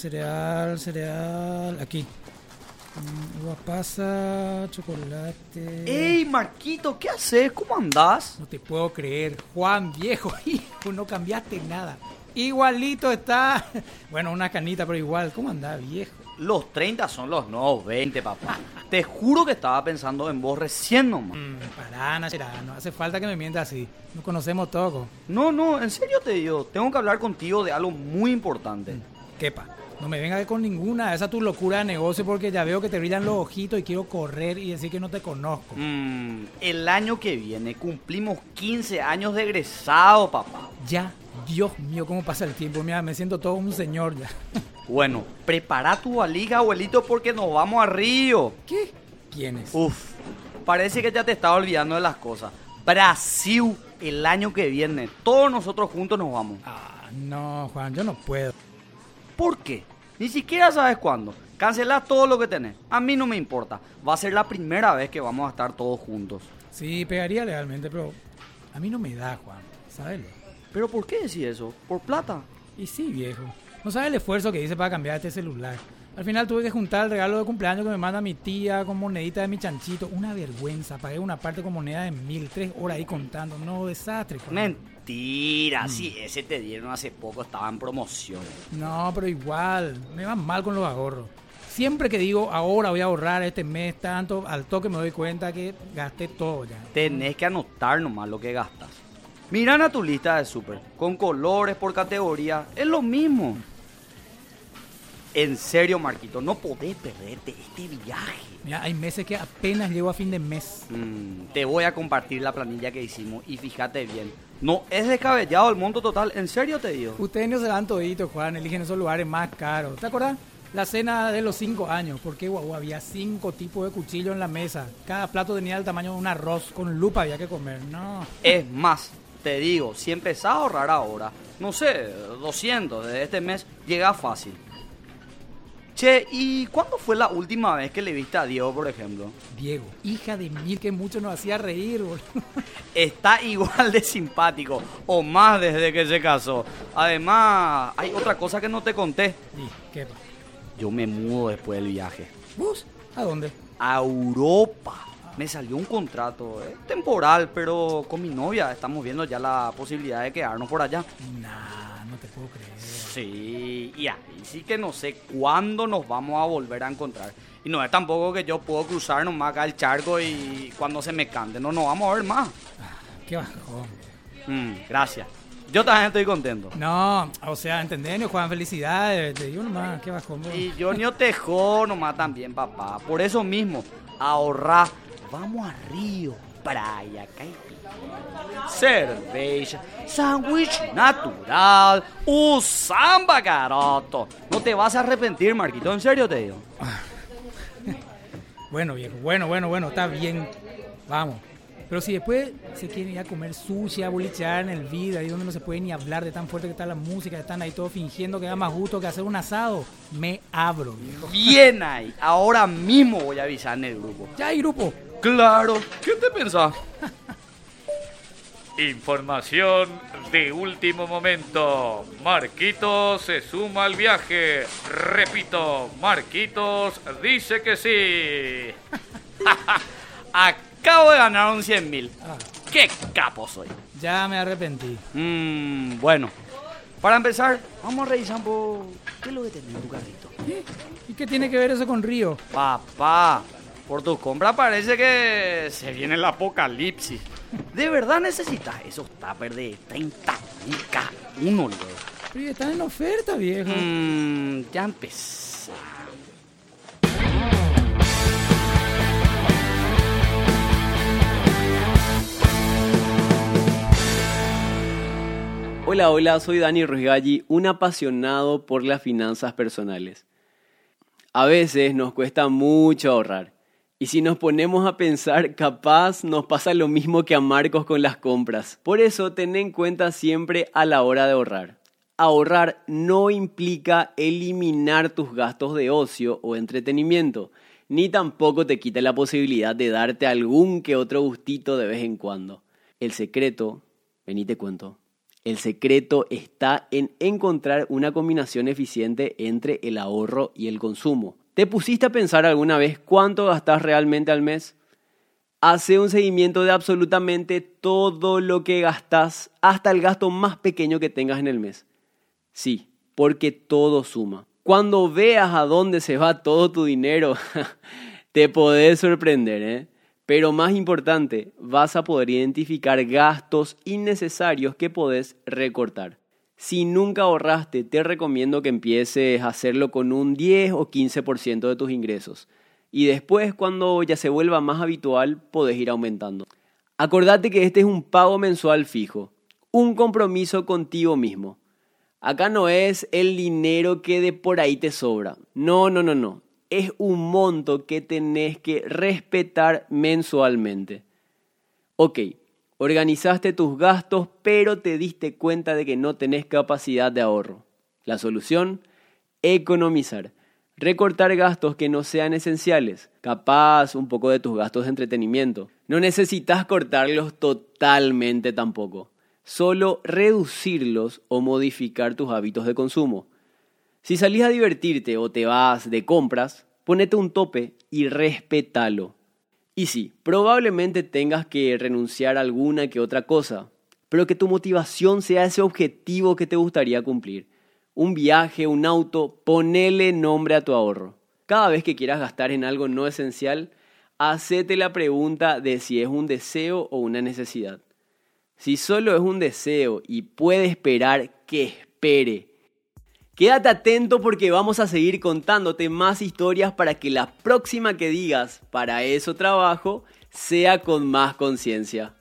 cereal, cereal. Aquí. Mm, Uva pasa, chocolate. ¡Ey, Marquito! ¿Qué haces? ¿Cómo andás? No te puedo creer. Juan, viejo, hijo, no cambiaste nada. Igualito está. Bueno, una canita, pero igual. ¿Cómo andás, viejo? Los 30 son los nuevos 20, papá. Te juro que estaba pensando en vos recién nomás. Mm, pará, Nachera, no hace falta que me mientas así. Nos conocemos todos. No, no, en serio te digo. Tengo que hablar contigo de algo muy importante. Quepa, no me vengas con ninguna esa tu locura de negocio porque ya veo que te brillan los ojitos y quiero correr y decir que no te conozco. Mm, el año que viene cumplimos 15 años de egresado, papá. Ya, Dios mío, cómo pasa el tiempo. Mira, me siento todo un señor ya. Bueno, prepara tu valija, abuelito, porque nos vamos a Río. ¿Qué? ¿Quién es? Uf, parece que ya te estaba olvidando de las cosas. Brasil, el año que viene. Todos nosotros juntos nos vamos. Ah, no, Juan, yo no puedo. ¿Por qué? Ni siquiera sabes cuándo. Cancelás todo lo que tenés. A mí no me importa. Va a ser la primera vez que vamos a estar todos juntos. Sí, pegaría legalmente, pero a mí no me da, Juan. ¿Sabes? ¿Pero por qué decís eso? ¿Por plata? Y sí, viejo. No sabes el esfuerzo que hice para cambiar este celular. Al final tuve que juntar el regalo de cumpleaños que me manda mi tía con monedita de mi chanchito. Una vergüenza. Pagué una parte con moneda de mil, tres horas ahí contando. No, desastre. Juan. Mentira, si ese te dieron hace poco, estaba en promoción. No, pero igual, me va mal con los ahorros. Siempre que digo ahora voy a ahorrar este mes tanto, al toque me doy cuenta que gasté todo ya. Tenés que anotar nomás lo que gastas. Miran a tu lista de súper, con colores por categoría, es lo mismo. En serio, Marquito, no podés perderte este viaje. Mira, hay meses que apenas llego a fin de mes. Mm, te voy a compartir la planilla que hicimos y fíjate bien. No es descabellado el monto total, en serio te digo. Ustedes no se dan toditos, Juan, eligen esos lugares más caros. ¿Te acuerdas? La cena de los cinco años, porque guau, había cinco tipos de cuchillos en la mesa. Cada plato tenía el tamaño de un arroz, con lupa había que comer. No. Es más, te digo, si empezás a ahorrar ahora, no sé, 200 de este mes, llega fácil. Che, ¿y cuándo fue la última vez que le viste a Diego, por ejemplo? Diego, hija de mil que mucho nos hacía reír, boludo. Está igual de simpático, o más desde que se casó. Además, hay otra cosa que no te conté. Sí, ¿qué? Yo me mudo después del viaje. ¿Vos? ¿A dónde? A Europa. Me salió un contrato eh, temporal, pero con mi novia estamos viendo ya la posibilidad de quedarnos por allá. Nah, no te puedo creer. Sí, y ahí sí que no sé cuándo nos vamos a volver a encontrar. Y no es tampoco que yo puedo cruzar nomás acá el charco y cuando se me cante, no nos vamos a ver más. Qué bajón. Mm, gracias. Yo también estoy contento. No, o sea, entendés, Juan, felicidades. Te digo nomás, qué bajón. bro. Y yo ni te jodo nomás también, papá. Por eso mismo, ahorrar. Vamos a Río, playa, caipira, cerveja, sándwich natural, o samba, garoto. No te vas a arrepentir, Marquito, en serio te digo. Bueno, viejo, bueno, bueno, bueno, está bien. Vamos. Pero si después se quieren ir a comer sushi, a bolichear en el vida, ahí donde no se puede ni hablar de tan fuerte que está la música, están ahí todos fingiendo que da más gusto que hacer un asado, me abro, viejo. Bien ahí, ahora mismo voy a avisar en el grupo. Ya hay grupo. Claro, ¿qué te pensás? Información de último momento. Marquitos se suma al viaje. Repito, Marquitos dice que sí. Acabo de ganar un 100 mil. Ah, ¡Qué capo soy! ya me arrepentí. Mmm, bueno. Para empezar, vamos a revisar un poco qué es lo que tenés en tu carrito. ¿Y qué tiene que ver eso con Río? Papá, por tu compra parece que se viene el apocalipsis. ¿De verdad necesitas esos tuppers de 30 mil cada uno, luego? Pero ya están en oferta, viejo. Mmm, ya empezó. Hola, hola, soy Dani Ruigalli, un apasionado por las finanzas personales. A veces nos cuesta mucho ahorrar. Y si nos ponemos a pensar, capaz nos pasa lo mismo que a Marcos con las compras. Por eso ten en cuenta siempre a la hora de ahorrar. Ahorrar no implica eliminar tus gastos de ocio o entretenimiento, ni tampoco te quita la posibilidad de darte algún que otro gustito de vez en cuando. El secreto, vení te cuento, El secreto está en encontrar una combinación eficiente entre el ahorro y el consumo. ¿Te pusiste a pensar alguna vez cuánto gastas realmente al mes? Hace un seguimiento de absolutamente todo lo que gastas, hasta el gasto más pequeño que tengas en el mes. Sí, porque todo suma. Cuando veas a dónde se va todo tu dinero, te podés sorprender, ¿eh? Pero más importante, vas a poder identificar gastos innecesarios que podés recortar. Si nunca ahorraste, te recomiendo que empieces a hacerlo con un 10 o 15% de tus ingresos. Y después, cuando ya se vuelva más habitual, podés ir aumentando. Acordate que este es un pago mensual fijo, un compromiso contigo mismo. Acá no es el dinero que de por ahí te sobra. No, no, no, no es un monto que tenés que respetar mensualmente. Ok, organizaste tus gastos, pero te diste cuenta de que no tenés capacidad de ahorro. La solución, economizar. Recortar gastos que no sean esenciales, capaz un poco de tus gastos de entretenimiento. No necesitas cortarlos totalmente tampoco, solo reducirlos o modificar tus hábitos de consumo. Si salís a divertirte o te vas de compras, ponete un tope y respétalo. Y sí, probablemente tengas que renunciar a alguna que otra cosa, pero que tu motivación sea ese objetivo que te gustaría cumplir. Un viaje, un auto, ponele nombre a tu ahorro. Cada vez que quieras gastar en algo no esencial, hacete la pregunta de si es un deseo o una necesidad. Si solo es un deseo y puede esperar, que espere. Quédate atento porque vamos a seguir contándote más historias para que la próxima que digas para eso trabajo sea con más conciencia.